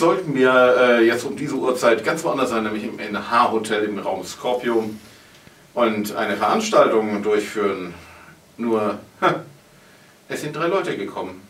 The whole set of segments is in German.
eigentlich sollten wir äh, jetzt um diese Uhrzeit ganz woanders sein, nämlich im NH-Hotel im Raum Scorpio und eine Veranstaltung durchführen. Nur, ha, es sind drei Leute gekommen.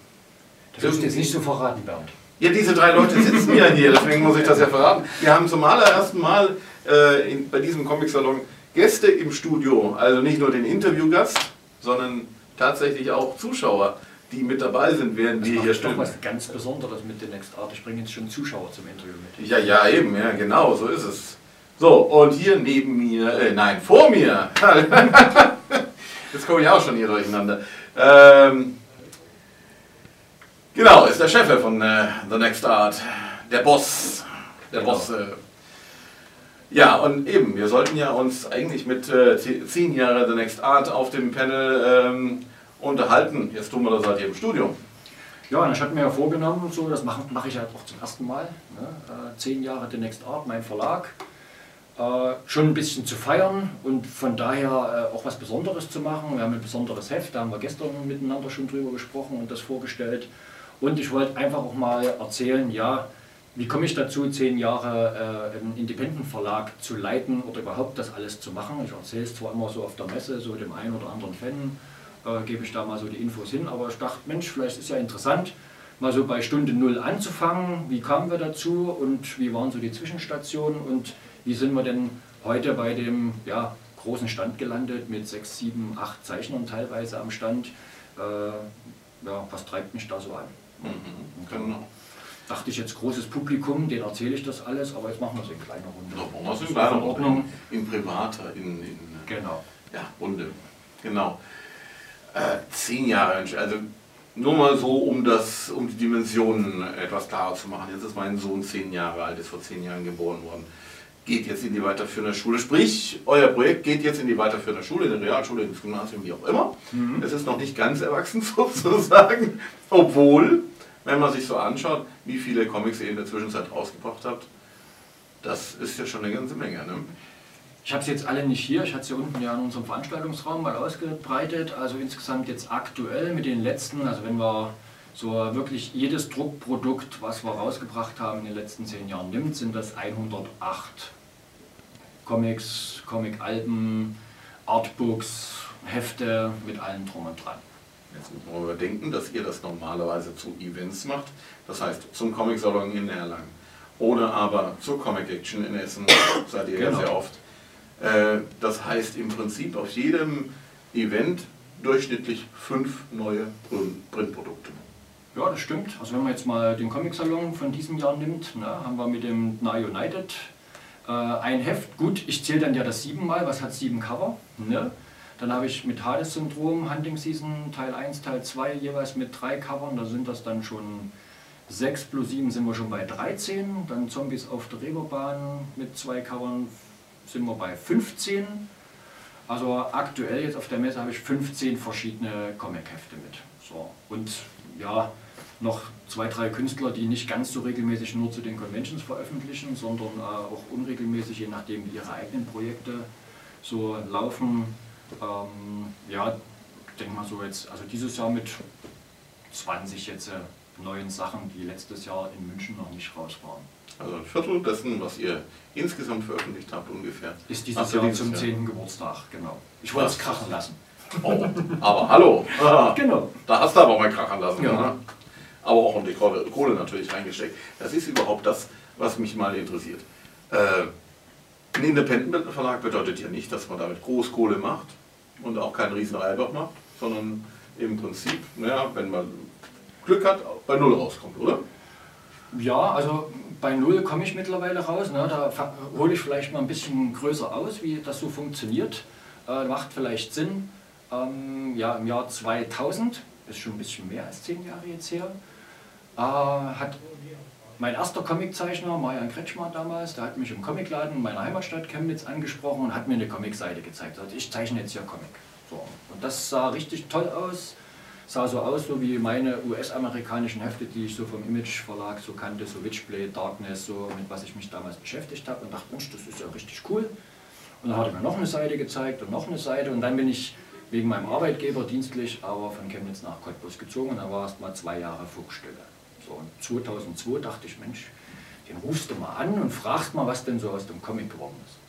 Das ihr jetzt nicht so verraten, Bernd. Ja, diese drei Leute sitzen ja hier, deswegen muss ich das ja verraten. Wir haben zum allerersten Mal äh, in, bei diesem Comic-Salon Gäste im Studio, also nicht nur den Interviewgast, sondern tatsächlich auch Zuschauer, die mit dabei sind, während Das wir macht hier doch stehen. was ganz Besonderes mit den Next Art. Ich bringe jetzt schon Zuschauer zum Interview mit. Ja, ja, eben, ja, genau, so ist es. So, und hier neben mir, äh, nein, vor mir, jetzt komme ich auch schon hier durcheinander. Ähm, genau, ist der Chef von äh, The Next Art, der Boss, der Genau. Boss. Äh, ja, und eben, wir sollten ja uns eigentlich mit äh, ze- zehn Jahre The Next Art auf dem Panel ähm, unterhalten. Jetzt tun wir das halt hier im Studio. Ja, und ich hatte mir ja vorgenommen, so, das mache mach ich halt auch zum ersten Mal. Ne? Äh, zehn Jahre The Next Art, mein Verlag. Äh, schon ein bisschen zu feiern und von daher äh, auch was Besonderes zu machen. Wir haben ein besonderes Heft, da haben wir gestern miteinander schon drüber gesprochen und das vorgestellt. Und ich wollte einfach auch mal erzählen, ja, wie komme ich dazu, zehn Jahre äh, einen Independent-Verlag zu leiten oder überhaupt das alles zu machen. Ich erzähle es zwar immer so auf der Messe, so dem einen oder anderen Fan äh, gebe ich da mal so die Infos hin, aber ich dachte, Mensch, vielleicht ist ja interessant, mal so bei Stunde Null anzufangen. Wie kamen wir dazu und wie waren so die Zwischenstationen und wie sind wir denn heute bei dem ja, großen Stand gelandet mit sechs, sieben, acht Zeichnern teilweise am Stand? Äh, ja, was treibt mich da so an? Mhm, genau. Dachte ich jetzt großes Publikum, denen erzähle ich das alles, aber jetzt machen wir es in kleiner Runde. Noch wollen wir es in kleiner in. Runde, in privater, in, in Genau. ja, Runde. Genau. Äh, zehn Jahre, also nur mal so, um, das, um die Dimensionen etwas klarer zu machen. Jetzt ist mein Sohn zehn Jahre alt, ist vor zehn Jahren geboren worden. Geht jetzt in die weiterführende Schule. Sprich, euer Projekt geht jetzt in die weiterführende Schule, in die Realschule, ins Gymnasium, wie auch immer. Es ist noch nicht ganz erwachsen sozusagen, obwohl, wenn man sich so anschaut, wie viele Comics ihr in der Zwischenzeit rausgebracht habt, das ist ja schon eine ganze Menge. Ne? Ich habe sie jetzt alle nicht hier, ich hatte sie unten ja in unserem Veranstaltungsraum mal ausgebreitet. Also insgesamt jetzt aktuell mit den letzten, also wenn wir so wirklich jedes Druckprodukt, was wir rausgebracht haben in den letzten zehn Jahren nimmt, sind das 108 Comics, Comic-Alben, Artbooks, Hefte mit allem drum und dran. Jetzt muss man überdenken, dass ihr das normalerweise zu Events macht, das heißt zum Comic-Salon in Erlangen oder aber zur Comic Action in Essen, seid ihr ja Genau. sehr oft. Äh, Das heißt im Prinzip auf jedem Event durchschnittlich fünf neue Print- Printprodukte. Ja, das stimmt. Also wenn man jetzt mal den Comic-Salon von diesem Jahr nimmt, ne, haben wir mit dem Na United äh, ein Heft. Gut, ich zähle dann ja das siebenmal, was hat sieben Cover. Ne? Dann habe ich mit Hades-Syndrom, Hunting Season Teil 1, Teil 2 jeweils mit drei Covern. Da sind das dann schon 6 plus 7 sind wir schon bei 13. Dann Zombies auf der Reeperbahn mit zwei Covern sind wir bei 15. Also aktuell jetzt auf der Messe habe ich 15 verschiedene Comic-Hefte mit. So. Und ja, noch zwei, drei Künstler, die nicht ganz so regelmäßig nur zu den Conventions veröffentlichen, sondern äh, auch unregelmäßig, je nachdem wie ihre eigenen Projekte so laufen. Ähm, ja, ich denke mal so jetzt, also dieses Jahr mit 20 jetzt äh, neuen Sachen, die letztes Jahr in München noch nicht raus waren. Also ein Viertel dessen, was ihr insgesamt veröffentlicht habt ungefähr. Ist dieses ihr Jahr dieses zum Jahr? 10. Geburtstag, genau. Ich wollte es krachen lassen. Oh, aber hallo, ah, Genau. da hast du aber mal krachern lassen. Ja. Ne? Aber auch um die Kohle, Kohle natürlich reingesteckt. Das ist überhaupt das, was mich mal interessiert. Äh, ein Independent-Verlag bedeutet ja nicht, dass man damit Großkohle macht und auch keinen riesen Reibach macht, sondern im Prinzip, naja, wenn man Glück hat, bei Null rauskommt, oder? Ja, also bei Null komme ich mittlerweile raus. Ne? Da hole ich vielleicht mal ein bisschen größer aus, wie das so funktioniert. Äh, macht vielleicht Sinn. Ähm, ja, im Jahr 2000, ist schon ein bisschen mehr als zehn Jahre jetzt her, äh, hat mein erster Comiczeichner, Marian Kretschmer damals, der hat mich im Comicladen in meiner Heimatstadt Chemnitz angesprochen und hat mir eine Comicseite gezeigt. Also ich zeichne jetzt hier Comic. So. Und das sah richtig toll aus. Sah so aus, so wie meine US-amerikanischen Hefte, die ich so vom Image Verlag so kannte, so Witchblade, Darkness, so mit was ich mich damals beschäftigt habe und dachte, Mensch, das ist ja richtig cool. Und dann hat er mir noch eine Seite gezeigt und noch eine Seite und dann bin ich wegen meinem Arbeitgeber dienstlich aber von Chemnitz nach Cottbus gezogen und da war erst mal zwei Jahre Funkstille. So, und 2002 dachte ich, Mensch, den rufst du mal an und fragst mal, was denn so aus dem Comic geworden ist.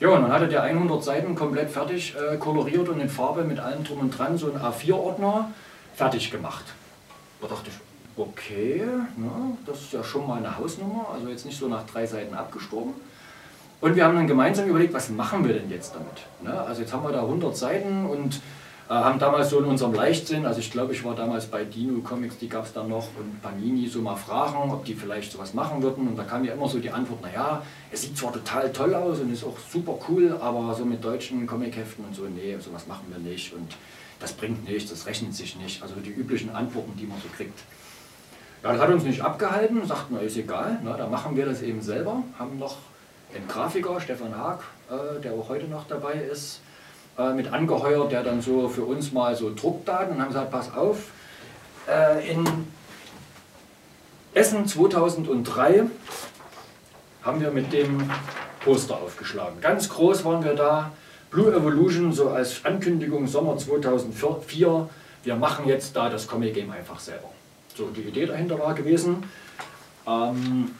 Ja, und dann hatte der 100 Seiten komplett fertig äh, koloriert und in Farbe mit allem drum und dran, so ein A4-Ordner, fertig gemacht. Da dachte ich, okay, na, das ist ja schon mal eine Hausnummer, also jetzt nicht so nach drei Seiten abgestorben. Und wir haben dann gemeinsam überlegt, was machen wir denn jetzt damit? Ne? Also jetzt haben wir da 100 Seiten und haben damals so in unserem Leichtsinn, also ich glaube, ich war damals bei Dino Comics, die gab es dann noch, und Panini so mal fragen, ob die vielleicht sowas machen würden. Und da kam ja immer so die Antwort, naja, es sieht zwar total toll aus und ist auch super cool, aber so mit deutschen Comicheften und so, nee, sowas machen wir nicht und das bringt nichts, das rechnet sich nicht. Also die üblichen Antworten, die man so kriegt. Ja, das hat uns nicht abgehalten, sagten, na ist egal, na, da machen wir das eben selber. Haben noch einen Grafiker, Stefan Haag, äh, der auch heute noch dabei ist, äh, mit angeheuert, der dann so für uns mal so Druckdaten und haben gesagt, pass auf, äh, in Essen 2003 haben wir mit dem Poster aufgeschlagen. Ganz groß waren wir da, Blue Evolution so als Ankündigung Sommer 2004, wir machen jetzt da das Comic Game einfach selber. So die Idee dahinter war gewesen, ähm,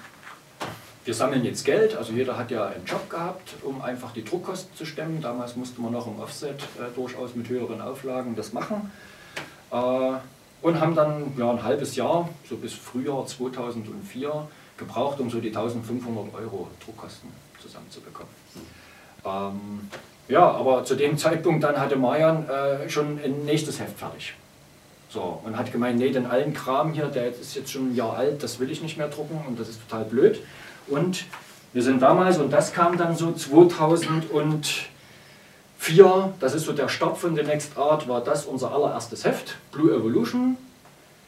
wir sammeln jetzt Geld, also jeder hat ja einen Job gehabt, um einfach die Druckkosten zu stemmen. Damals musste man noch im Offset äh, durchaus mit höheren Auflagen das machen. Äh, und haben dann ja, ein halbes Jahr, so bis Frühjahr 2004, gebraucht, um so die 1500 Euro Druckkosten zusammenzubekommen. Ähm, ja, aber zu dem Zeitpunkt dann hatte Marian äh, schon ein nächstes Heft fertig. So, und hat gemeint, nee, den allen Kram hier, der ist jetzt schon ein Jahr alt, das will ich nicht mehr drucken und das ist total blöd. Und wir sind damals, und das kam dann so 2004, das ist so der Start von The Next Art, war das unser allererstes Heft, Blue Evolution,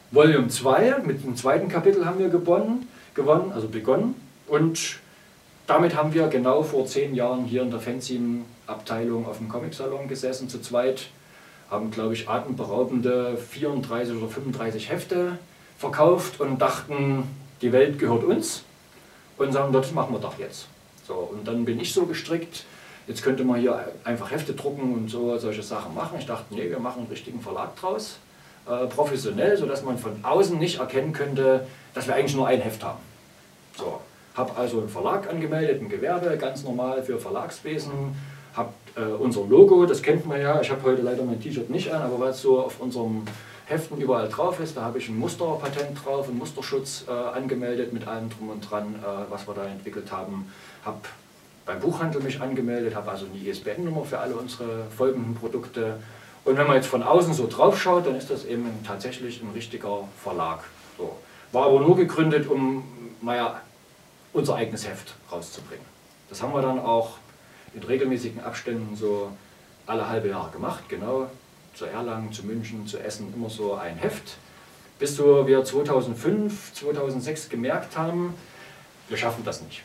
Volume 2, mit dem zweiten Kapitel haben wir gewonnen, gewonnen also begonnen. Und damit haben wir genau vor zehn Jahren hier in der Fanzine-Abteilung auf dem Comic-Salon gesessen, zu zweit, haben, glaube ich, atemberaubende 34 oder 35 Hefte verkauft und dachten, die Welt gehört uns und sagen, das machen wir doch jetzt. So, und dann bin ich so gestrickt, jetzt könnte man hier einfach Hefte drucken und so solche Sachen machen. Ich dachte, nee, wir machen einen richtigen Verlag draus, äh, professionell, sodass man von außen nicht erkennen könnte, dass wir eigentlich nur ein Heft haben. So, habe also einen Verlag angemeldet, ein Gewerbe, ganz normal für Verlagswesen, habe äh, unser Logo, das kennt man ja, ich habe heute leider mein T-Shirt nicht an, aber was so auf unserem Heften überall drauf ist. Da habe ich ein Musterpatent drauf, einen Musterschutz äh, angemeldet mit allem drum und dran, äh, was wir da entwickelt haben. Habe beim Buchhandel mich angemeldet, habe also eine ISBN-Nummer für alle unsere folgenden Produkte. Und wenn man jetzt von außen so drauf schaut, dann ist das eben tatsächlich ein richtiger Verlag. So. War aber nur gegründet, um naja, unser eigenes Heft rauszubringen. Das haben wir dann auch in regelmäßigen Abständen so alle halbe Jahre gemacht, genau zu Erlangen, zu München, zu Essen immer so ein Heft, bis wir 2005, 2006 gemerkt haben, wir schaffen das nicht.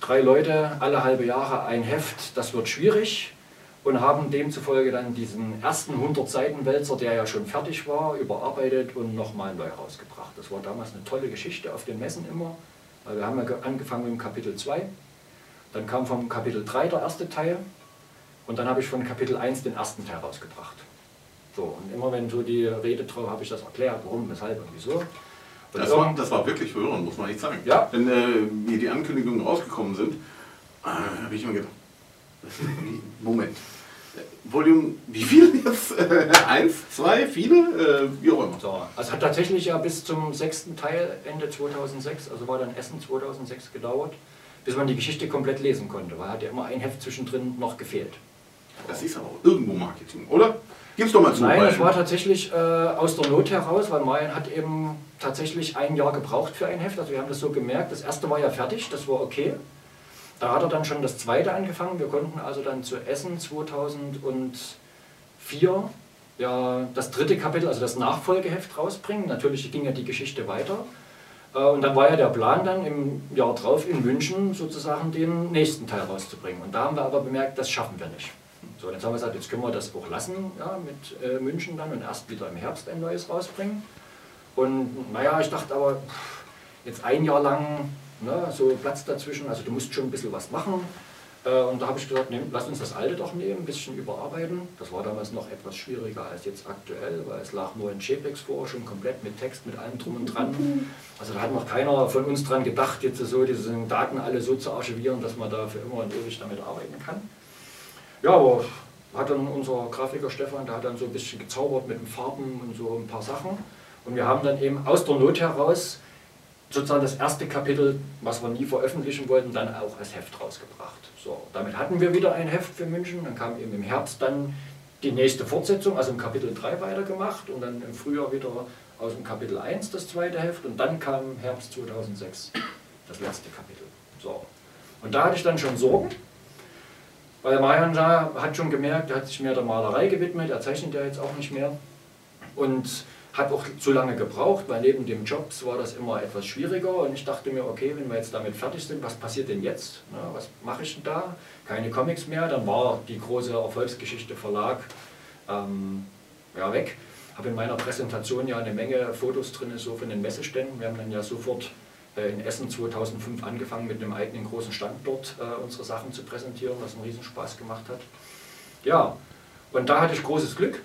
Drei Leute, alle halbe Jahre ein Heft, das wird schwierig und haben demzufolge dann diesen ersten 100 Seiten Wälzer, der ja schon fertig war, überarbeitet und nochmal neu rausgebracht. Das war damals eine tolle Geschichte auf den Messen immer. Wir haben ja angefangen mit dem Kapitel 2, dann kam vom Kapitel 3 der erste Teil und dann habe ich von Kapitel 1 den ersten Teil rausgebracht. So, und immer wenn so die Rede drauf, habe ich das erklärt, warum, weshalb und wieso. Und das, war, das war wirklich verwirrend, muss man echt sagen. Ja. Wenn äh, mir die Ankündigungen rausgekommen sind, äh, habe ich immer gedacht, Moment, Volume, wie viel jetzt? Eins, zwei, viele? Äh, wie auch immer. So, also hat tatsächlich ja bis zum sechsten Teil Ende 2006, also war dann Essen 2006 gedauert, bis man die Geschichte komplett lesen konnte, weil hat ja immer ein Heft zwischendrin noch gefehlt. Das ist aber auch irgendwo Marketing, oder? Gib's doch mal zu. Nein, es war tatsächlich äh, aus der Not heraus, weil Mayan hat eben tatsächlich ein Jahr gebraucht für ein Heft. Also wir haben das so gemerkt. Das erste war ja fertig, das war okay. Da hat er dann schon das zweite angefangen. Wir konnten also dann zu Essen 2004 ja, das dritte Kapitel, also das Nachfolgeheft rausbringen. Natürlich ging ja die Geschichte weiter. Äh, und dann war ja der Plan dann im Jahr drauf in München sozusagen den nächsten Teil rauszubringen. Und da haben wir aber bemerkt, das schaffen wir nicht. So, jetzt haben wir gesagt, jetzt können wir das auch lassen ja, mit äh, München dann und erst wieder im Herbst ein neues rausbringen. Und naja, ich dachte aber, jetzt ein Jahr lang ne, so Platz dazwischen, also du musst schon ein bisschen was machen. Äh, und da habe ich gesagt, nehm, lass uns das alte doch nehmen, ein bisschen überarbeiten. Das war damals noch etwas schwieriger als jetzt aktuell, weil es lag nur in JPEGs vor, schon komplett mit Text, mit allem drum und dran. Also da hat noch keiner von uns dran gedacht, jetzt so diese Daten alle so zu archivieren, dass man da für immer und ewig damit arbeiten kann. Ja, aber hat dann unser Grafiker Stefan, der hat dann so ein bisschen gezaubert mit den Farben und so ein paar Sachen. Und wir haben dann eben aus der Not heraus sozusagen das erste Kapitel, was wir nie veröffentlichen wollten, dann auch als Heft rausgebracht. So, damit hatten wir wieder ein Heft für München, dann kam eben im Herbst dann die nächste Fortsetzung, also im Kapitel 3 weitergemacht und dann im Frühjahr wieder aus dem Kapitel 1 das zweite Heft und dann kam Herbst 2006 das letzte Kapitel. So. Und da hatte ich dann schon Sorgen, weil Marian da hat schon gemerkt, er hat sich mehr der Malerei gewidmet, er zeichnet ja jetzt auch nicht mehr und hat auch zu lange gebraucht, weil neben dem Jobs war das immer etwas schwieriger und ich dachte mir, okay, wenn wir jetzt damit fertig sind, was passiert denn jetzt? Na, was mache ich denn da? Keine Comics mehr, dann war die große Erfolgsgeschichte Verlag ähm, ja, weg. Habe in meiner Präsentation ja eine Menge Fotos drin, so von den Messeständen. Wir haben dann ja sofort in Essen 2005 angefangen mit einem eigenen großen Stand dort äh, unsere Sachen zu präsentieren, was einen Riesenspaß gemacht hat. Ja, und da hatte ich großes Glück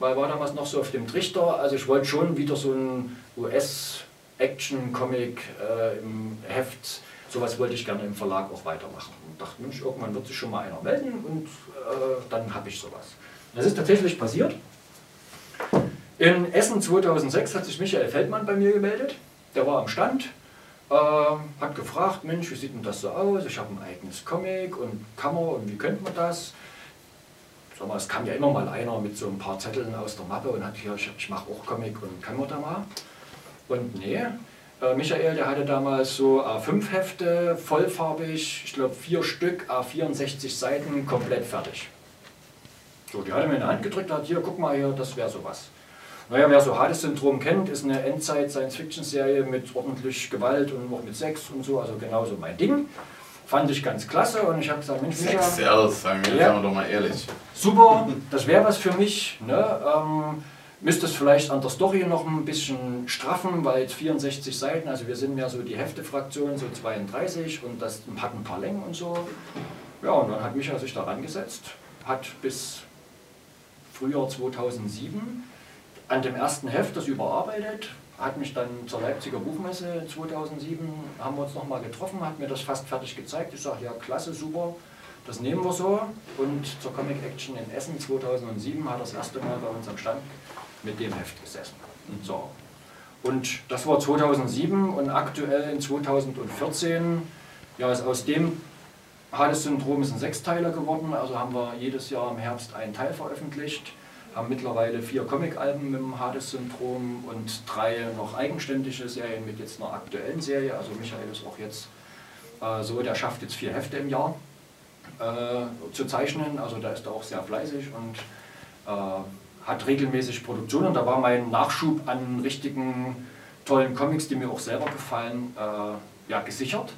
weil war damals noch so auf dem Trichter. Also ich wollte schon wieder so ein US-Action-Comic äh, im Heft, sowas wollte ich gerne im Verlag auch weitermachen. Und dachte, Mensch, irgendwann wird sich schon mal einer melden und äh, dann habe ich sowas. Das ist tatsächlich passiert. In Essen 2006 hat sich Michael Feldmann bei mir gemeldet. Der war am Stand, äh, hat gefragt, Mensch, wie sieht denn das so aus? Ich habe ein eigenes Comic und Kammer und wie könnte man das? sag mal, es kam ja immer mal einer mit so ein paar Zetteln aus der Mappe und hat hier, ich, ich mache auch Comic und kann man da mal. Und nee, äh, Michael, der hatte damals so A5-Hefte, vollfarbig, ich glaube vier Stück, A64 Seiten, komplett fertig. So, die hat er mir in die Hand gedrückt, hat hier, guck mal hier, das wäre sowas. Naja, wer so Hades-Syndrom kennt, ist eine Endzeit-Science-Fiction-Serie mit ordentlich Gewalt und noch mit Sex und so, also genauso mein Ding. Fand ich ganz klasse und ich habe gesagt, Mensch, Sex Sales, sagen wir, ja, doch mal ehrlich. Super, das wäre was für mich. Ne? Ähm, müsste es vielleicht an der Story noch ein bisschen straffen, weil 64 Seiten, also wir sind mehr so die Heftefraktion, so 32 und das hat ein paar Längen und so. Ja, und dann hat Micha sich daran gesetzt, hat bis Frühjahr 2007 an dem ersten Heft das überarbeitet, hat mich dann zur Leipziger Buchmesse 2007, haben wir uns nochmal getroffen, hat mir das fast fertig gezeigt. Ich sage, ja klasse, super, das nehmen wir so. Und zur Comic Action in Essen 2007 hat er das erste Mal bei uns am Stand mit dem Heft gesessen. So. Und das war 2007 und aktuell in 2014, ja, ist aus dem Hades-Syndrom ist ein Sechsteiler geworden, also haben wir jedes Jahr im Herbst einen Teil veröffentlicht haben mittlerweile vier Comic-Alben mit dem Hades-Syndrom und drei noch eigenständige Serien mit jetzt einer aktuellen Serie. Also Michael ist auch jetzt äh, so, der schafft jetzt vier Hefte im Jahr äh, zu zeichnen. Also da ist er auch sehr fleißig und äh, hat regelmäßig Produktionen. Da war mein Nachschub an richtigen tollen Comics, die mir auch selber gefallen, äh, ja, gesichert.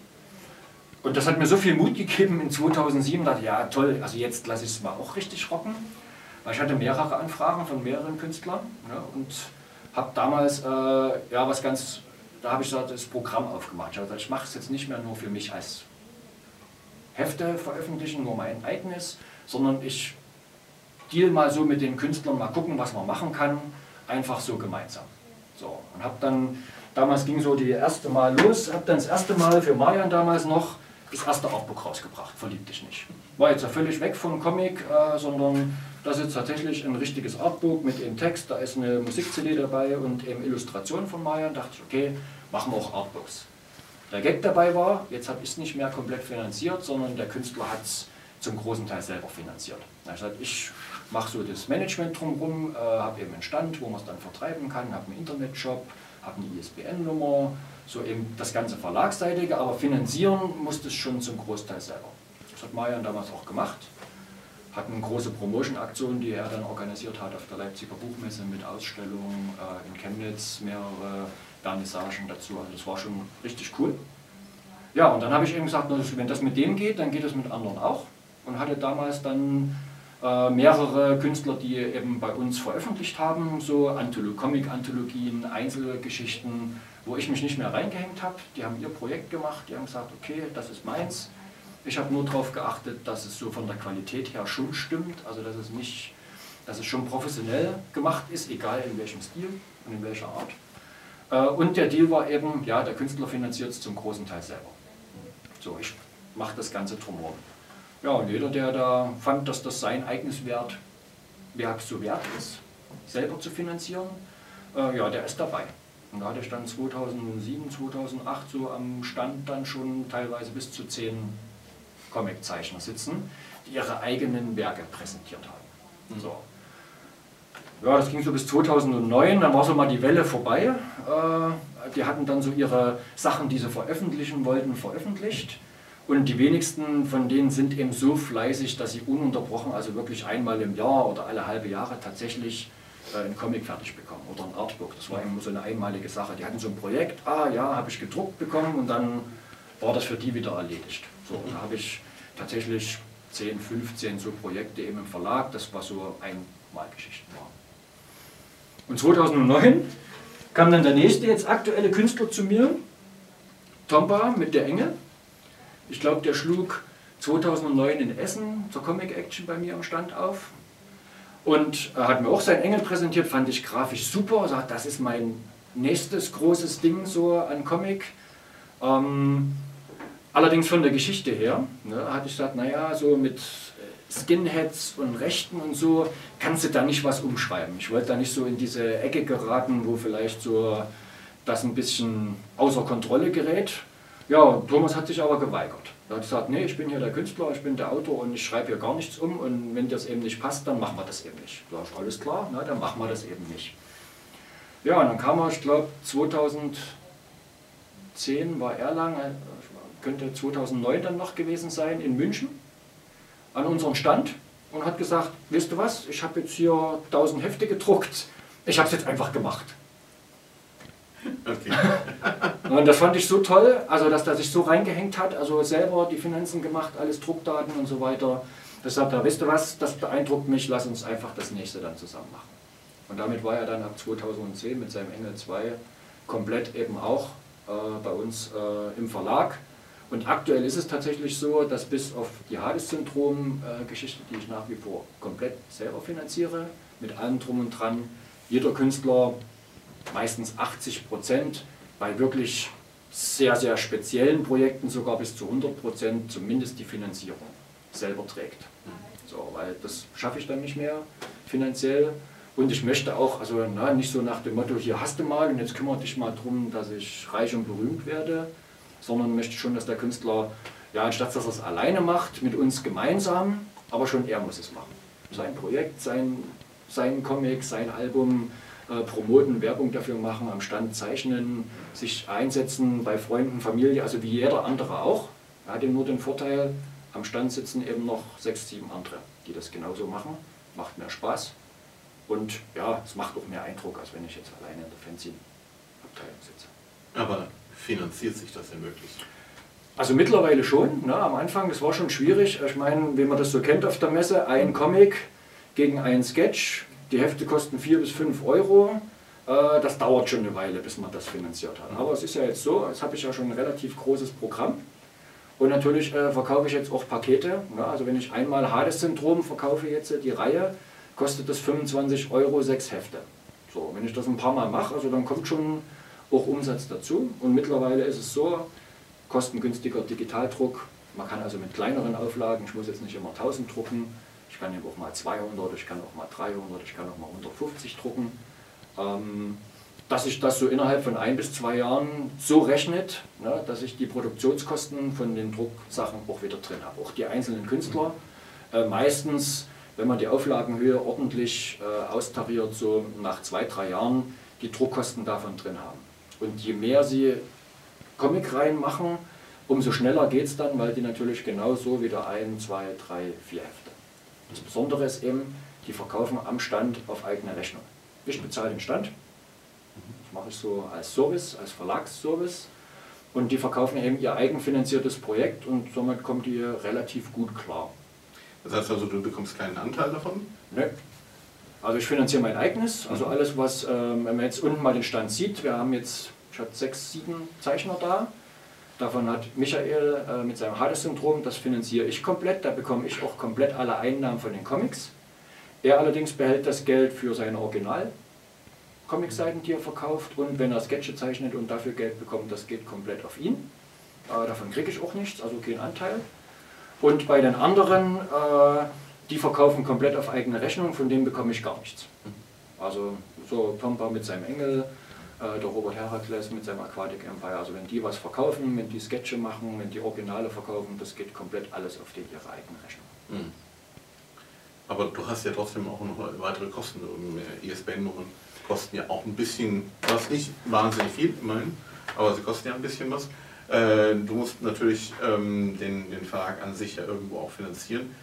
Und das hat mir so viel Mut gegeben in 2007, dachte ich, ja toll, also jetzt lasse ich es mal auch richtig rocken. Weil ich hatte mehrere Anfragen von mehreren Künstlern ne, und habe damals äh, ja was ganz, da habe ich so das Programm aufgemacht. Ich, gesagt, ich mache es jetzt nicht mehr nur für mich als Hefte veröffentlichen, nur mein eigenes, sondern ich deal mal so mit den Künstlern, mal gucken, was man machen kann, einfach so gemeinsam. So, und habe dann, damals ging so die erste Mal los, habe dann das erste Mal für Marian damals noch das erste Artbook rausgebracht, verliebt dich nicht. War jetzt ja völlig weg vom Comic, äh, sondern das ist tatsächlich ein richtiges Artbook mit dem Text, da ist eine Musik-CD dabei und eben Illustrationen von Marian. dachte ich, okay, machen wir auch Artbooks. Der Gag dabei war, jetzt habe ich es nicht mehr komplett finanziert, sondern der Künstler hat es zum großen Teil selber finanziert. Also ich mache so das Management drumherum, äh, habe eben einen Stand, wo man es dann vertreiben kann, habe einen Internetshop, habe eine ISBN-Nummer, so eben das ganze Verlagsseitige, aber finanzieren musste es schon zum Großteil selber. Das hat Marian damals auch gemacht hatten große Promotion-Aktionen, die er dann organisiert hat auf der Leipziger Buchmesse mit Ausstellungen äh, in Chemnitz, mehrere Vernissagen dazu. Also das war schon richtig cool. Ja, und dann habe ich eben gesagt, wenn das mit dem geht, dann geht es mit anderen auch. Und hatte damals dann äh, mehrere Künstler, die eben bei uns veröffentlicht haben, so Antholo Comic-Anthologien, Einzelgeschichten, wo ich mich nicht mehr reingehängt habe. Die haben ihr Projekt gemacht, die haben gesagt, okay, das ist meins Ich habe nur darauf geachtet, dass es so von der Qualität her schon stimmt, also dass es nicht, dass es schon professionell gemacht ist, egal in welchem Stil und in welcher Art. Äh, und der Deal war eben, ja, der Künstler finanziert es zum großen Teil selber. So, ich mache das Ganze drumherum. Ja, und jeder, der da fand, dass das sein eigenes Wert, Werk so wert ist, selber zu finanzieren, äh, ja, der ist dabei. Und da hatte ich dann 2007, 2008 so am Stand dann schon teilweise bis zu zehn Comiczeichner sitzen, die ihre eigenen Werke präsentiert haben. So. Ja, das ging so bis 2009, dann war so mal die Welle vorbei. Äh, die hatten dann so ihre Sachen, die sie veröffentlichen wollten, veröffentlicht. Und die wenigsten von denen sind eben so fleißig, dass sie ununterbrochen, also wirklich einmal im Jahr oder alle halbe Jahre tatsächlich äh, einen Comic fertig bekommen oder ein Artbook. Das war eben so eine einmalige Sache. Die hatten so ein Projekt, ah ja, habe ich gedruckt bekommen und dann war das für die wieder erledigt. So, da habe ich tatsächlich 10, 15 so Projekte eben im Verlag, das war so Einmalgeschichten waren. Und 2009 kam dann der nächste jetzt aktuelle Künstler zu mir, Tomba mit der Engel. Ich glaube, der schlug 2009 in Essen zur Comic Action bei mir am Stand auf. Und er hat mir auch sein Engel präsentiert, fand ich grafisch super. Sagt, das ist mein nächstes großes Ding so an Comic. Ähm, allerdings von der Geschichte her ne, hatte ich gesagt, naja, so mit Skinheads und Rechten und so, kannst du da nicht was umschreiben. Ich wollte da nicht so in diese Ecke geraten, wo vielleicht so das ein bisschen außer Kontrolle gerät. Ja, Thomas hat sich aber geweigert. Er hat gesagt, nee, ich bin hier der Künstler, ich bin der Autor und ich schreibe hier gar nichts um und wenn das eben nicht passt, dann machen wir das eben nicht. Da ist alles klar, na, dann machen wir das eben nicht. Ja, und dann kam er, ich glaube 2010 war Erlangen, äh, könnte 2009 dann noch gewesen sein, in München an unseren Stand und hat gesagt, weißt du was, ich habe jetzt hier 1000 Hefte gedruckt, ich habe es jetzt einfach gemacht. Okay. und das fand ich so toll, also dass er sich so reingehängt hat, also selber die Finanzen gemacht, alles Druckdaten und so weiter. Das sagt er, weißt du was, das beeindruckt mich, lass uns einfach das nächste dann zusammen machen. Und damit war er dann ab 2010 mit seinem Engel 2 komplett eben auch äh, bei uns äh, im Verlag. Und aktuell ist es tatsächlich so, dass bis auf die Hades-Syndrom-Geschichte, die ich nach wie vor komplett selber finanziere, mit allem drum und dran, jeder Künstler meistens 80 Prozent, bei wirklich sehr, sehr speziellen Projekten sogar bis zu 100 Prozent zumindest die Finanzierung selber trägt. So, weil das schaffe ich dann nicht mehr finanziell. Und ich möchte auch, also na, nicht so nach dem Motto, hier hast du mal und jetzt kümmere dich mal darum, dass ich reich und berühmt werde, sondern möchte schon, dass der Künstler, ja, anstatt dass er es alleine macht, mit uns gemeinsam, aber schon er muss es machen. Sein Projekt, sein, sein Comic, sein Album äh, promoten, Werbung dafür machen, am Stand zeichnen, sich einsetzen bei Freunden, Familie, also wie jeder andere auch. Er hat eben nur den Vorteil, am Stand sitzen eben noch sechs, sieben andere, die das genauso machen. Macht mehr Spaß und ja, es macht auch mehr Eindruck, als wenn ich jetzt alleine in der Fanzine-Abteilung sitze. Aber finanziert sich das denn wirklich? Also mittlerweile schon. Ne? Am Anfang, das war schon schwierig. Ich meine, wie man das so kennt auf der Messe, ein Comic gegen einen Sketch. Die Hefte kosten 4 bis 5 Euro. Äh, das dauert schon eine Weile, bis man das finanziert hat. Aber es ist ja jetzt so, jetzt habe ich ja schon ein relativ großes Programm. Und natürlich äh, verkaufe ich jetzt auch Pakete. Ne? Also wenn ich einmal Hades-Syndrom verkaufe jetzt die Reihe, kostet das 25 Euro sechs Hefte. So, wenn ich das ein paar Mal mache, also dann kommt schon auch Umsatz dazu. Und mittlerweile ist es so, kostengünstiger Digitaldruck. Man kann also mit kleineren Auflagen, ich muss jetzt nicht immer 1000 drucken, ich kann eben auch mal 200, ich kann auch mal 300, ich kann auch mal 150 drucken. Ähm, dass sich das so innerhalb von ein bis zwei Jahren so rechnet, ne, dass ich die Produktionskosten von den Drucksachen auch wieder drin habe. Auch die einzelnen Künstler. Äh, meistens, wenn man die Auflagenhöhe ordentlich äh, austariert, so nach zwei, drei Jahren die Druckkosten davon drin haben. Und je mehr sie Comicreihen machen, umso schneller geht es dann, weil die natürlich genauso wieder ein, zwei, drei, vier Hefte. Das Besondere ist eben, die verkaufen am Stand auf eigene Rechnung. Ich bezahle den Stand, das mache ich so als Service, als Verlagsservice. Und die verkaufen eben ihr eigenfinanziertes Projekt und somit kommen die relativ gut klar. Das heißt also, du bekommst keinen Anteil davon? Nö. Also ich finanziere mein eigenes, also alles, was, ähm, wenn man jetzt unten mal den Stand sieht, wir haben jetzt, ich habe sechs, sieben Zeichner da. Davon hat Michael äh, mit seinem Hades-Syndrom, das finanziere ich komplett, da bekomme ich auch komplett alle Einnahmen von den Comics. Er allerdings behält das Geld für seine Original Comicseiten, die er verkauft und wenn er Sketche zeichnet und dafür Geld bekommt, das geht komplett auf ihn. Äh, davon kriege ich auch nichts, also keinen Anteil. Und bei den anderen, äh, die verkaufen komplett auf eigene Rechnung, von denen bekomme ich gar nichts. Also so Pompa mit seinem Engel, äh, der Robert Herakles mit seinem Aquatic Empire. Also wenn die was verkaufen, wenn die Sketche machen, wenn die Originale verkaufen, das geht komplett alles auf die, ihre eigene Rechnung. Mhm. Aber du hast ja trotzdem auch noch weitere Kosten. ISBN-Nummern kosten ja auch ein bisschen was, nicht wahnsinnig viel immerhin, aber sie kosten ja ein bisschen was. Äh, du musst natürlich ähm, den, den Verlag an sich ja irgendwo auch finanzieren.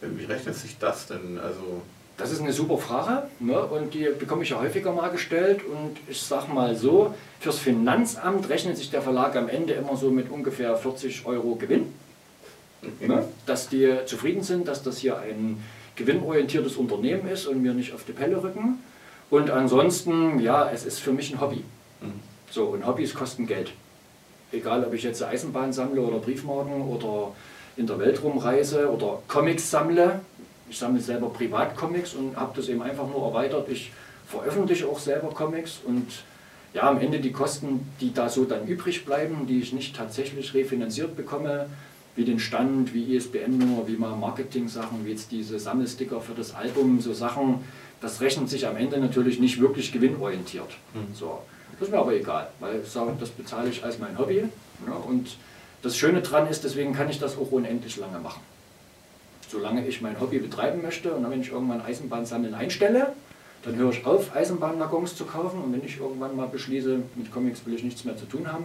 Äh, wie rechnet sich das denn? Also das ist eine super Frage ne? und die bekomme ich ja häufiger mal gestellt und ich sage mal so, fürs Finanzamt rechnet sich der Verlag am Ende immer so mit ungefähr 40 Euro Gewinn. Okay. Ne? Dass die zufrieden sind, dass das hier ein gewinnorientiertes Unternehmen ist und mir nicht auf die Pelle rücken. Und ansonsten, ja, es ist für mich ein Hobby. Mhm. So, und Hobbys kosten Geld. Egal, ob ich jetzt Eisenbahn sammle oder Briefmarken oder in der Welt rumreise oder Comics sammle. Ich sammle selber Privatcomics und habe das eben einfach nur erweitert. Ich veröffentliche auch selber Comics und ja, am Ende die Kosten, die da so dann übrig bleiben, die ich nicht tatsächlich refinanziert bekomme, wie den Stand, wie ISBN-Nummer, wie mal Marketing-Sachen, wie jetzt diese Sammelsticker für das Album, so Sachen, das rechnet sich am Ende natürlich nicht wirklich gewinnorientiert. Mhm. So. Das ist mir aber egal, weil ich sage, das bezahle ich als mein Hobby. Ja, und das Schöne daran ist, deswegen kann ich das auch unendlich lange machen. Solange ich mein Hobby betreiben möchte und dann, wenn ich irgendwann Eisenbahnsammeln einstelle, dann höre ich auf, Eisenbahnwaggons zu kaufen und wenn ich irgendwann mal beschließe, mit Comics will ich nichts mehr zu tun haben,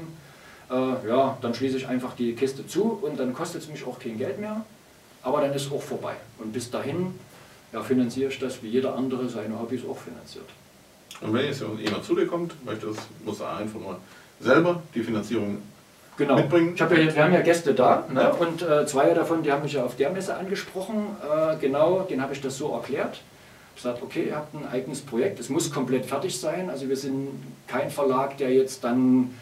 äh, ja, dann schließe ich einfach die Kiste zu und dann kostet es mich auch kein Geld mehr, aber dann ist auch vorbei. Und bis dahin ja, finanziere ich das, wie jeder andere seine Hobbys auch finanziert. Und wenn jetzt jemand zu dir kommt, möchte das, muss er einfach nur selber die Finanzierung genau. mitbringen. Ich ja jetzt, wir haben ja Gäste da ne? und äh, zwei davon, die haben mich ja auf der Messe angesprochen. Äh, genau, denen habe ich das so erklärt. Ich gesagt, okay, ihr habt ein eigenes Projekt, es muss komplett fertig sein. Also wir sind kein Verlag, der jetzt dann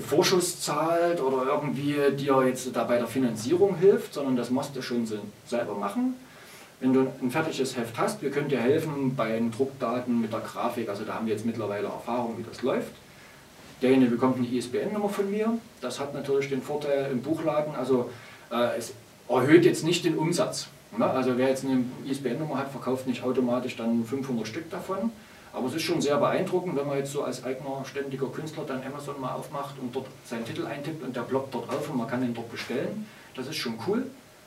Vorschuss zahlt oder irgendwie dir jetzt da bei der Finanzierung hilft, sondern das musst du schon selber machen. Wenn du ein fertiges Heft hast, wir können dir helfen bei den Druckdaten mit der Grafik, also da haben wir jetzt mittlerweile Erfahrung, wie das läuft. Derjenige bekommt eine ISBN-Nummer von mir, das hat natürlich den Vorteil im Buchladen, also äh, es erhöht jetzt nicht den Umsatz. Ne? Also wer jetzt eine ISBN-Nummer hat, verkauft nicht automatisch dann 500 Stück davon. Aber es ist schon sehr beeindruckend, wenn man jetzt so als eigener ständiger Künstler dann Amazon mal aufmacht und dort seinen Titel eintippt und der ploppt dort auf und man kann den dort bestellen. Das ist schon cool.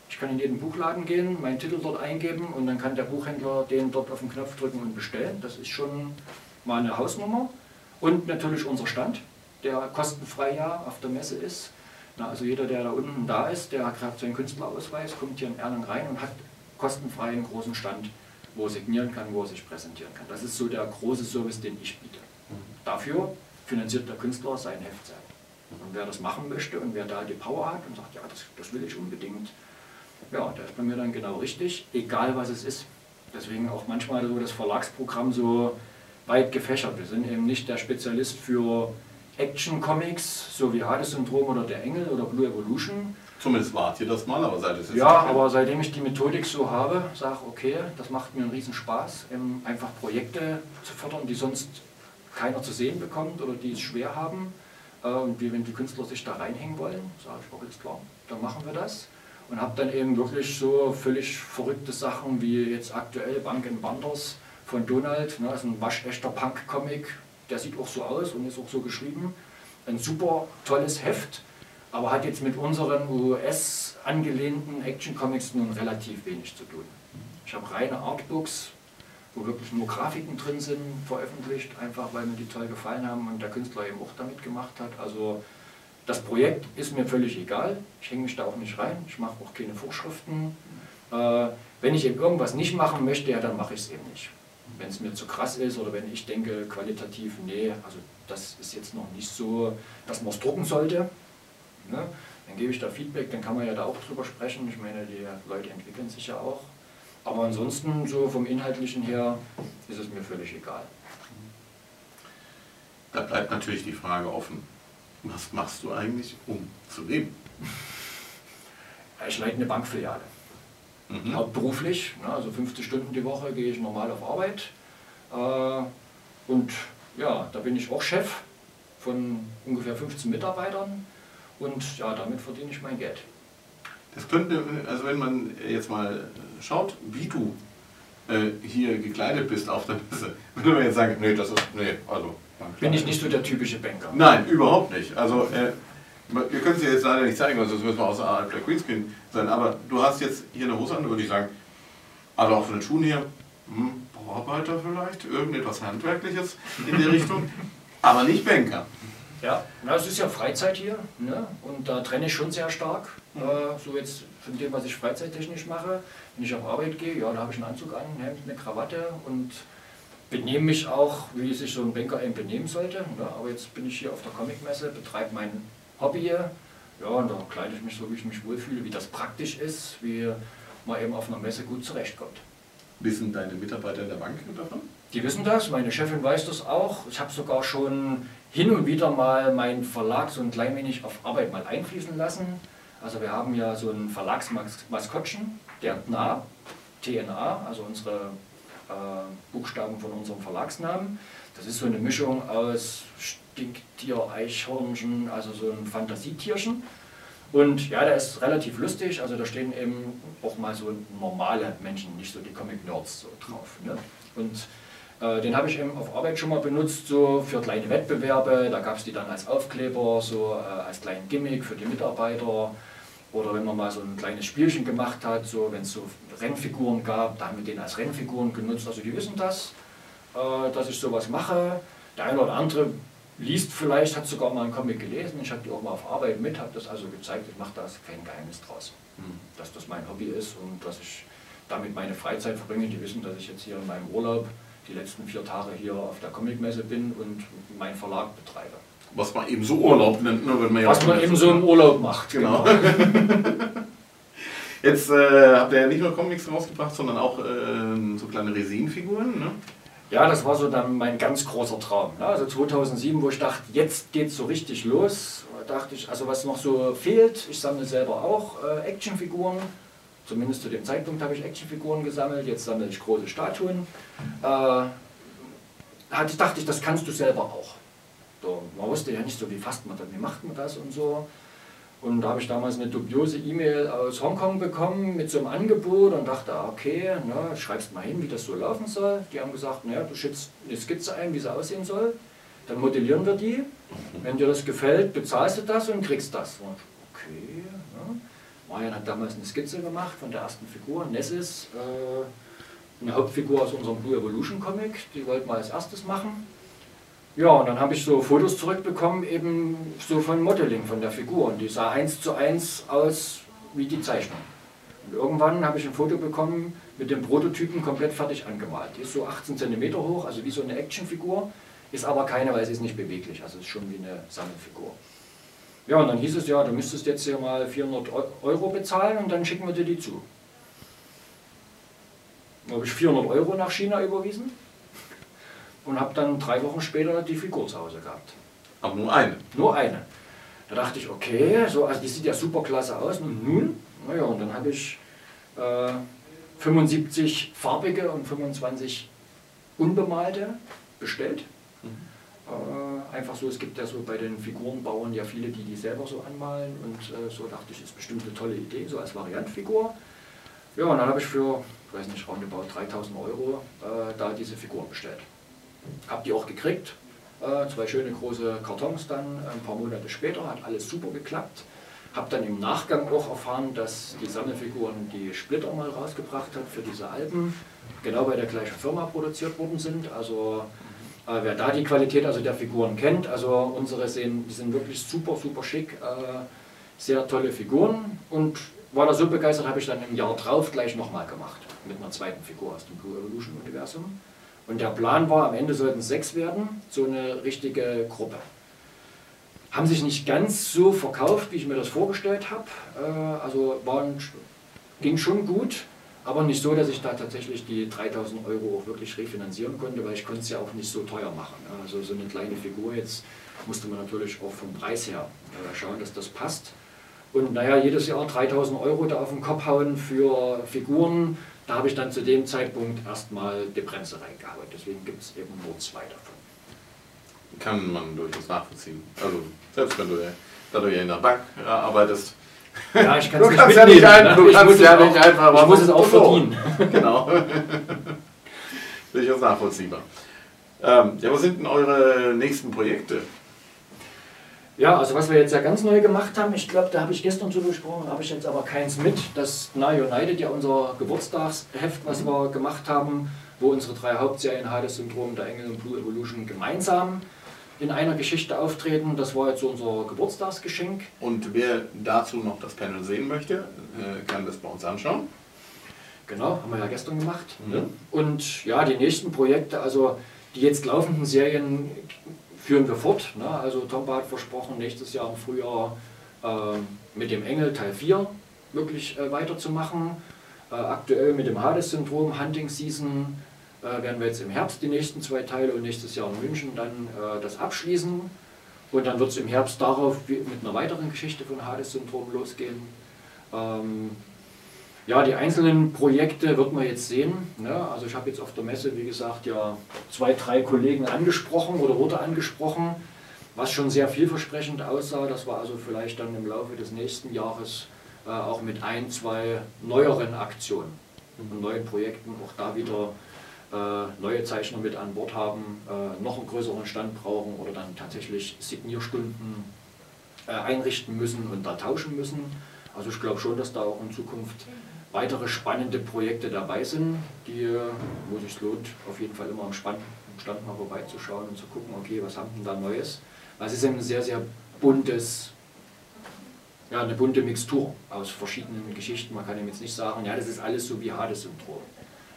Ich kann in jeden Buchladen gehen, meinen Titel dort eingeben und dann kann der Buchhändler den dort auf den Knopf drücken und bestellen. Das ist schon mal eine Hausnummer. Und natürlich unser Stand, der kostenfrei ja auf der Messe ist. Na, also jeder, der da unten da ist, der hat gerade seinen Künstlerausweis, kommt hier in Erlangen rein und hat kostenfrei einen großen Stand, wo er signieren kann, wo er sich präsentieren kann. Das ist so der große Service, den ich biete. Dafür finanziert der Künstler sein Heft selber. Und wer das machen möchte und wer da die Power hat und sagt, ja, das, das will ich unbedingt, ja, der ist bei mir dann genau richtig, egal was es ist. Deswegen auch manchmal so das Verlagsprogramm so weit gefächert. Wir sind eben nicht der Spezialist für Action-Comics, so wie Hades-Syndrom oder Der Engel oder Blue Evolution. Zumindest wart ihr das mal, aber seit es Ja, aber seitdem ich die Methodik so habe, sage okay, das macht mir einen riesen Spaß, einfach Projekte zu fördern, die sonst keiner zu sehen bekommt oder die es schwer haben. Äh, und wie wenn die Künstler sich da reinhängen wollen, sage ich, auch jetzt klar, dann machen wir das und habe dann eben wirklich so völlig verrückte Sachen wie jetzt aktuell Bank Wonders von Donald, ne, das ist ein waschechter Punk-Comic, der sieht auch so aus und ist auch so geschrieben. Ein super tolles Heft, aber hat jetzt mit unseren US angelehnten Action-Comics nun relativ wenig zu tun. Ich habe reine Artbooks, wo wirklich nur Grafiken drin sind, veröffentlicht, einfach weil mir die toll gefallen haben und der Künstler eben auch damit gemacht hat. Also das Projekt ist mir völlig egal, ich hänge mich da auch nicht rein, ich mache auch keine Vorschriften. Äh, wenn ich eben irgendwas nicht machen möchte, ja, dann mache ich es eben nicht. Wenn es mir zu krass ist oder wenn ich denke, qualitativ, nee, also das ist jetzt noch nicht so, dass man es drucken sollte, ne? dann gebe ich da Feedback, dann kann man ja da auch drüber sprechen. Ich meine, die Leute entwickeln sich ja auch. Aber ansonsten, so vom Inhaltlichen her, ist es mir völlig egal. Da bleibt natürlich die Frage offen Was machst du eigentlich, um zu leben? Ich leite eine Bankfiliale. Mhm. Hauptberuflich, ne, also 50 Stunden die Woche gehe ich normal auf Arbeit. Äh, und ja, da bin ich auch Chef von ungefähr 15 Mitarbeitern und ja, damit verdiene ich mein Geld. Das könnte, also wenn man jetzt mal schaut, wie du äh, hier gekleidet bist auf der Messe, würde man jetzt sagen, nee, das ist, nee, also. Bin ich nicht so der typische Banker? Nein, überhaupt nicht. Also, äh, wir können es dir jetzt leider nicht zeigen, das müssen wir außerhalb der Queenscreen sein, aber du hast jetzt hier eine Hose an, würde ich sagen, also auch von den Schuhen hier, hm, Bauarbeiter vielleicht, irgendetwas Handwerkliches in die Richtung, aber nicht Banker. Ja, na, es ist ja Freizeit hier ne? und da trenne ich schon sehr stark. Mhm. Äh, so jetzt von dem, was ich freizeittechnisch mache. Wenn ich auf Arbeit gehe, ja, da habe ich einen Anzug an, ein Hemd, eine Krawatte und benehme mich auch, wie sich so ein Banker eben benehmen sollte. Ne? Aber jetzt bin ich hier auf der Comicmesse, betreibe mein Hobby hier. Ja, und da kleide ich mich so, wie ich mich wohlfühle, wie das praktisch ist, wie man eben auf einer Messe gut zurechtkommt. Wissen deine Mitarbeiter in der Bank davon? Die wissen das, meine Chefin weiß das auch. Ich habe sogar schon hin und wieder mal meinen Verlag so ein klein wenig auf Arbeit mal einfließen lassen. Also wir haben ja so ein Verlagsmaskottchen, der TNA, TNA, also unsere äh, Buchstaben von unserem Verlagsnamen. Das ist so eine Mischung aus Stinktier, Eichhörnchen, also so ein Fantasietierchen. Und ja, der ist relativ lustig, also da stehen eben auch mal so normale Menschen, nicht so die Comic-Nerds so drauf. Ne? Und äh, den habe ich eben auf Arbeit schon mal benutzt, so für kleine Wettbewerbe. Da gab es die dann als Aufkleber, so äh, als kleinen Gimmick für die Mitarbeiter. Oder wenn man mal so ein kleines Spielchen gemacht hat, so wenn es so Rennfiguren gab, da haben wir den als Rennfiguren genutzt. Also die wissen das, dass ich sowas mache. Der eine oder andere liest vielleicht, hat sogar mal einen Comic gelesen. Ich habe die auch mal auf Arbeit mit, habe das also gezeigt. Ich mache da kein Geheimnis draus, hm. dass das mein Hobby ist und dass ich damit meine Freizeit verbringe. Die wissen, dass ich jetzt hier in meinem Urlaub die letzten vier Tage hier auf der Comicmesse bin und meinen Verlag betreibe. Was man eben so Urlaub nennt, ne, wenn man ja Was man eben so im Urlaub macht, genau. genau. Jetzt äh, habt ihr ja nicht nur Comics rausgebracht, sondern auch äh, so kleine Resinfiguren. Ne? Ja, das war so dann mein ganz großer Traum. Ne? Also 2007, wo ich dachte, jetzt geht es so richtig los, dachte ich, also was noch so fehlt, ich sammle selber auch äh, Actionfiguren Zumindest zu dem Zeitpunkt habe ich Actionfiguren gesammelt, jetzt sammle ich große Statuen. Äh, dachte ich, das kannst du selber auch. So, man wusste ja nicht so, wie fasst man das, wie macht man das und so. Und da habe ich damals eine dubiose E-Mail aus Hongkong bekommen mit so einem Angebot und dachte, ah, okay, ne, schreibst mal hin, wie das so laufen soll. Die haben gesagt, naja, du schickst eine Skizze ein, wie sie aussehen soll. Dann modellieren wir die. Wenn dir das gefällt, bezahlst du das und kriegst das. Und okay, ne. Marian hat damals eine Skizze gemacht von der ersten Figur, Nessis, äh, eine Hauptfigur aus unserem Blue Evolution Comic, die wollten wir als erstes machen. Ja, und dann habe ich so Fotos zurückbekommen, eben so von Modeling von der Figur. Und die sah eins zu eins aus wie die Zeichnung. Und irgendwann habe ich ein Foto bekommen mit dem Prototypen komplett fertig angemalt. Die ist so 18 cm hoch, also wie so eine Actionfigur, ist aber keine, weil sie ist nicht beweglich, also ist schon wie eine Sammelfigur. Ja, und dann hieß es ja, du müsstest jetzt hier mal 400 Euro bezahlen und dann schicken wir dir die zu. Dann habe ich 400 Euro nach China überwiesen und habe dann drei Wochen später die Figur zu Hause gehabt. Aber nur eine? Nur eine. Da dachte ich, okay, so, also die sieht ja super klasse aus. Und nun, naja, und dann habe ich äh, 75 farbige und 25 unbemalte bestellt. Mhm. Äh, einfach so, es gibt ja so bei den Figurenbauern ja viele, die die selber so anmalen und äh, so dachte ich, ist bestimmt eine tolle Idee, so als Variantfigur. Ja, und dann habe ich für, ich weiß nicht, roundabout 3000 Euro äh, da diese Figuren bestellt. Hab die auch gekriegt, äh, zwei schöne große Kartons dann, ein paar Monate später, hat alles super geklappt. Habe dann im Nachgang auch erfahren, dass die Sammelfiguren die Splitter mal rausgebracht hat für diese Alben, genau bei der gleichen Firma produziert worden sind. Also äh, wer da die Qualität also der Figuren kennt, also unsere sehen, die sind wirklich super, super schick, äh, sehr tolle Figuren und war da so begeistert, habe ich dann im Jahr drauf gleich nochmal gemacht, mit einer zweiten Figur aus dem Blue Evolution Universum. Und der Plan war, am Ende sollten sechs werden, so eine richtige Gruppe. Haben sich nicht ganz so verkauft, wie ich mir das vorgestellt habe, äh, also waren, ging schon gut, aber nicht so, dass ich da tatsächlich die 3000 Euro auch wirklich refinanzieren konnte, weil ich konnte es ja auch nicht so teuer machen. Also so eine kleine Figur jetzt musste man natürlich auch vom Preis her äh, schauen, dass das passt. Und naja, jedes Jahr 3000 Euro da auf den Kopf hauen für Figuren, da habe ich dann zu dem Zeitpunkt erstmal die Bremse reingehauen. Deswegen gibt es eben nur zwei davon. Kann man durchaus nachvollziehen. Also selbst wenn du, da du ja in der Bank arbeitest, ja, ich kann es nicht kannst ja nicht, ein, du kannst ja nicht einfach Ich muss es auch verdienen. genau. Durchaus nachvollziehbar. Ähm, ja, was sind denn eure nächsten Projekte? Ja, also was wir jetzt ja ganz neu gemacht haben, ich glaube, da habe ich gestern zu besprochen, habe ich jetzt aber keins mit. Das Na United, ja unser Geburtstagsheft, was wir gemacht haben, wo unsere drei Hauptserien Hades-Syndrom, der Engel und Blue Evolution gemeinsam in einer Geschichte auftreten. Das war jetzt so unser Geburtstagsgeschenk. Und wer dazu noch das Panel sehen möchte, äh, kann das bei uns anschauen. Genau, haben wir ja gestern gemacht. Mhm. Und ja, die nächsten Projekte, also die jetzt laufenden Serien führen wir fort. Ne? Also Tomba hat versprochen, nächstes Jahr im Frühjahr äh, mit dem Engel Teil 4 wirklich äh, weiterzumachen. Äh, aktuell mit dem Hades-Syndrom, Hunting Season, äh, werden wir jetzt im Herbst die nächsten zwei Teile und nächstes Jahr in München dann äh, das abschließen. Und dann wird es im Herbst darauf mit einer weiteren Geschichte von Hades-Syndrom losgehen. Ähm, ja, die einzelnen Projekte wird man jetzt sehen. Ne? Also ich habe jetzt auf der Messe, wie gesagt, ja zwei, drei Kollegen angesprochen oder wurde angesprochen, was schon sehr vielversprechend aussah. Das war also vielleicht dann im Laufe des nächsten Jahres äh, auch mit ein, zwei neueren Aktionen und neuen Projekten auch da wieder äh, neue Zeichner mit an Bord haben, äh, noch einen größeren Stand brauchen oder dann tatsächlich Signierstunden äh, einrichten müssen und da tauschen müssen. Also ich glaube schon, dass da auch in Zukunft weitere spannende Projekte dabei sind, die, wo es sich lohnt, auf jeden Fall immer am Stand, mal vorbeizuschauen und zu gucken, okay, was haben denn da Neues. Weil es ist ein sehr, sehr buntes, ja, eine bunte Mixtur aus verschiedenen Geschichten. Man kann ihm jetzt nicht sagen, ja, das ist alles so wie Hades-Syndrom.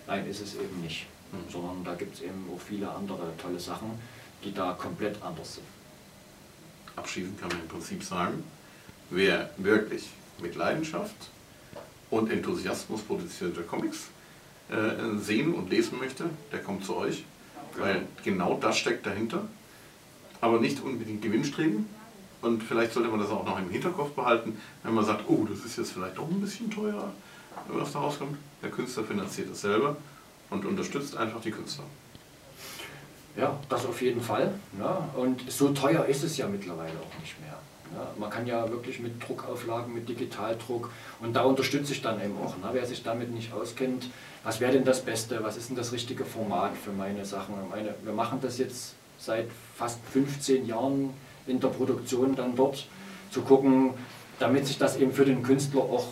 Nein, ist es eben nicht sondern da gibt es eben auch viele andere tolle Sachen, die da komplett anders sind. Abschließend kann man im Prinzip sagen, wer wirklich mit Leidenschaft und Enthusiasmus produzierte Comics äh, sehen und lesen möchte, der kommt zu euch, weil genau das steckt dahinter. Aber nicht unbedingt Gewinnstreben. Und vielleicht sollte man das auch noch im Hinterkopf behalten, wenn man sagt, oh, das ist jetzt vielleicht auch ein bisschen teurer, was da rauskommt. Der Künstler finanziert es selber und unterstützt einfach die Künstler. Ja, das auf jeden Fall. Ja. Und so teuer ist es ja mittlerweile auch nicht mehr. Ja. Man kann ja wirklich mit Druckauflagen, mit Digitaldruck und da unterstütze ich dann eben auch. Ne. Wer sich damit nicht auskennt, was wäre denn das Beste, was ist denn das richtige Format für meine Sachen? Meine, wir machen das jetzt seit fast 15 Jahren in der Produktion dann dort, zu gucken, damit sich das eben für den Künstler auch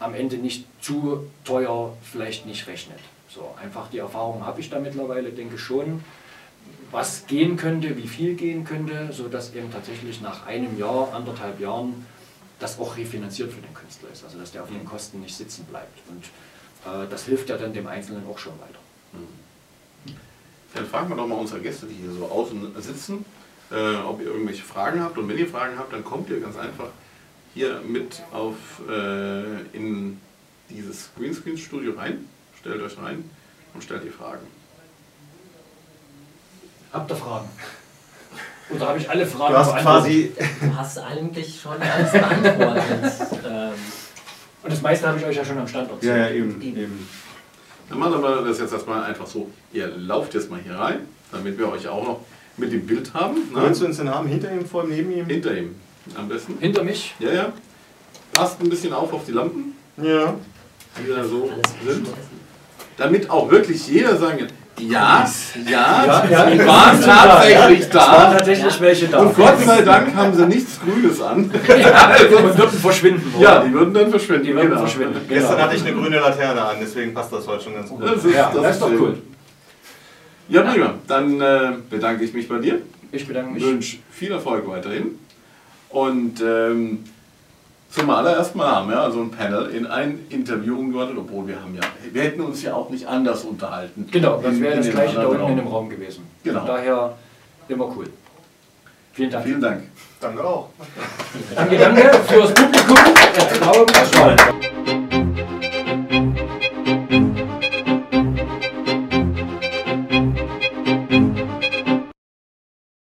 am Ende nicht zu teuer vielleicht nicht rechnet. So, einfach die Erfahrung habe ich da mittlerweile, denke schon, was gehen könnte, wie viel gehen könnte, sodass eben tatsächlich nach einem Jahr, anderthalb Jahren das auch refinanziert für den Künstler ist, also dass der auf den Kosten nicht sitzen bleibt. Und äh, das hilft ja dann dem Einzelnen auch schon weiter. Mhm. Dann fragen wir doch mal unsere Gäste, die hier so außen sitzen, äh, ob ihr irgendwelche Fragen habt. Und wenn ihr Fragen habt, dann kommt ihr ganz einfach hier mit auf äh, in dieses Greenscreen-Studio rein. Stellt euch rein und stellt die Fragen. Habt ihr Fragen? Oder habe ich alle Fragen Du hast quasi. Du hast eigentlich schon alles beantwortet. ähm. Und das meiste habe ich euch ja schon am Stand erzählt. Ja, ja, eben. eben. Dann machen wir das jetzt erstmal einfach so. Ihr lauft jetzt mal hier rein, damit wir euch auch noch mit dem Bild haben. Ne? Willst du uns den Namen hinter ihm, vor ihm, neben ihm? Hinter ihm am besten. Hinter mich? Ja, ja. Passt ein bisschen auf auf die Lampen. Ja. Die da so sind damit auch wirklich jeder sagen kann, ja, ja, ja, die waren tatsächlich da. Es waren tatsächlich welche da. Und Gott sei Dank haben sie nichts Grünes an. Ja, also, und würden verschwinden. Wollen. Ja, die würden dann verschwinden. Die würden genau. verschwinden. Genau. Gestern hatte ich eine grüne Laterne an, deswegen passt das heute schon ganz gut. Das ist, ja, das, das ist doch cool. Ja, prima. Dann äh, bedanke ich mich bei dir. Ich bedanke mich. Ich wünsche viel Erfolg weiterhin. Und ähm, zum allerersten Mal haben wir also ein Panel in ein Interview umgewandelt, obwohl wir haben ja, wir hätten uns ja auch nicht anders unterhalten. Genau, das wäre das gleiche da unten in dem Raum gewesen. Genau. Von daher immer cool. Vielen Dank. Vielen Dank. Danke auch. danke, danke fürs Publikum. Der